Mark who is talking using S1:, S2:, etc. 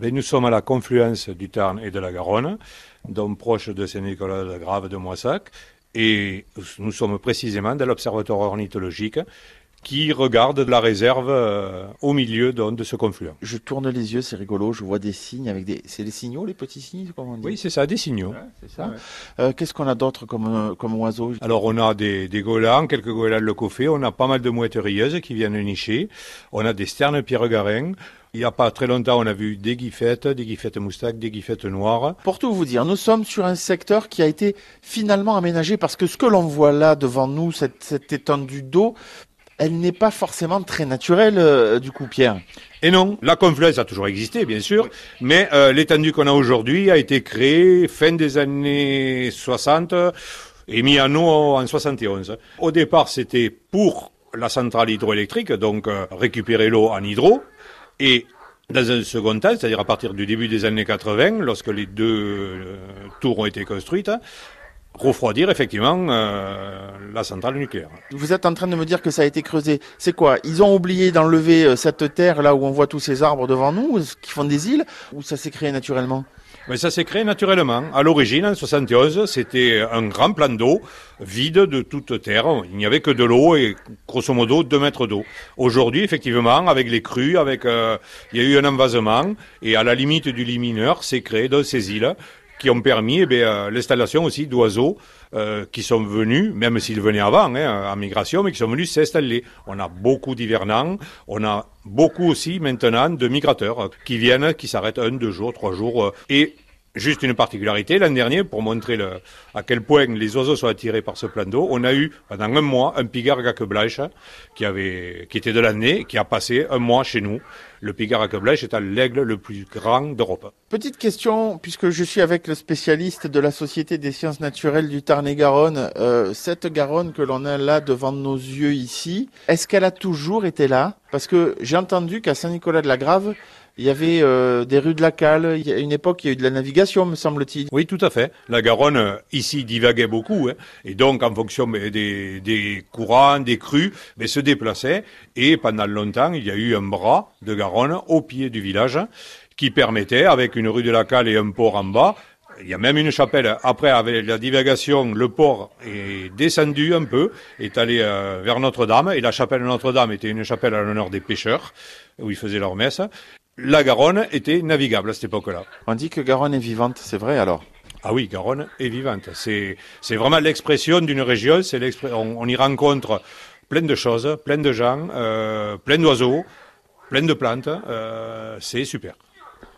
S1: Eh nous sommes à la confluence du Tarn et de la Garonne, donc proche de Saint-Nicolas de Grave de Moissac, et nous sommes précisément dans l'observatoire ornithologique qui regarde la réserve euh, au milieu de, ce confluent.
S2: Je tourne les yeux, c'est rigolo, je vois des signes avec des... C'est des signaux, les petits signes
S1: comment on dit? Oui, c'est ça, des signaux. c'est
S2: ça. Euh, qu'est-ce qu'on a d'autre comme, euh, comme oiseaux
S1: Alors on a des, des goélands, quelques goélands le coffet, on a pas mal de mouettes rieuses qui viennent nicher, on a des sternes pierre-garin, il n'y a pas très longtemps, on a vu des guiffettes, des guiffettes moustaques, des guiffettes noires.
S2: Pour tout vous dire, nous sommes sur un secteur qui a été finalement aménagé parce que ce que l'on voit là devant nous, cette, cette étendue d'eau, elle n'est pas forcément très naturelle, euh, du coup, Pierre.
S1: Et non, la confluence a toujours existé, bien sûr, mais euh, l'étendue qu'on a aujourd'hui a été créée fin des années 60 et mis en eau en 71. Au départ, c'était pour la centrale hydroélectrique, donc euh, récupérer l'eau en hydro, et dans un second temps, c'est-à-dire à partir du début des années 80, lorsque les deux tours ont été construites, refroidir effectivement euh, la centrale nucléaire.
S2: Vous êtes en train de me dire que ça a été creusé. C'est quoi? Ils ont oublié d'enlever euh, cette terre là où on voit tous ces arbres devant nous, qui font des îles, ou ça s'est créé naturellement?
S1: Mais ça s'est créé naturellement. À l'origine, en 71, c'était un grand plan d'eau vide de toute terre. Il n'y avait que de l'eau et grosso modo deux mètres d'eau. Aujourd'hui, effectivement, avec les crues, avec, euh, il y a eu un envasement et à la limite du lit mineur, s'est créé dans ces îles qui ont permis eh euh, l'installation aussi d'oiseaux euh, qui sont venus, même s'ils venaient avant, hein, en migration, mais qui sont venus s'installer. On a beaucoup d'hivernants, on a beaucoup aussi maintenant de migrateurs euh, qui viennent, qui s'arrêtent un, deux jours, trois jours. et Juste une particularité, l'an dernier, pour montrer à quel point les oiseaux sont attirés par ce plan d'eau, on a eu pendant un mois un pigard gacqueblanche qui était de l'année, qui a passé un mois chez nous. Le pigard gacqueblanche est l'aigle le plus grand d'Europe.
S2: Petite question, puisque je suis avec le spécialiste de la Société des sciences naturelles du Tarn-et-Garonne, euh, cette Garonne que l'on a là devant nos yeux ici, est-ce qu'elle a toujours été là? Parce que j'ai entendu qu'à Saint-Nicolas-de-la-Grave, il y avait euh, des rues de la Cale. Il y a une époque, il y a eu de la navigation, me semble-t-il.
S1: Oui, tout à fait. La Garonne, euh, ici, divaguait beaucoup. Hein, et donc, en fonction des, courants, des crues, se déplaçait. Et pendant longtemps, il y a eu un bras de Garonne au pied du village qui permettait, avec une rue de la Cale et un port en bas, il y a même une chapelle. Après, avec la divagation, le port est descendu un peu, est allé euh, vers Notre-Dame, et la chapelle Notre-Dame était une chapelle à l'honneur des pêcheurs, où ils faisaient leur messe la Garonne était navigable à cette époque-là.
S2: On dit que Garonne est vivante, c'est vrai alors
S1: ah oui, Garonne est vivante. C'est, vraiment l'expression d'une région. C'est on, y rencontre plein de choses, plein de gens, euh, plein d'oiseaux, plein de plantes. Euh, c'est super.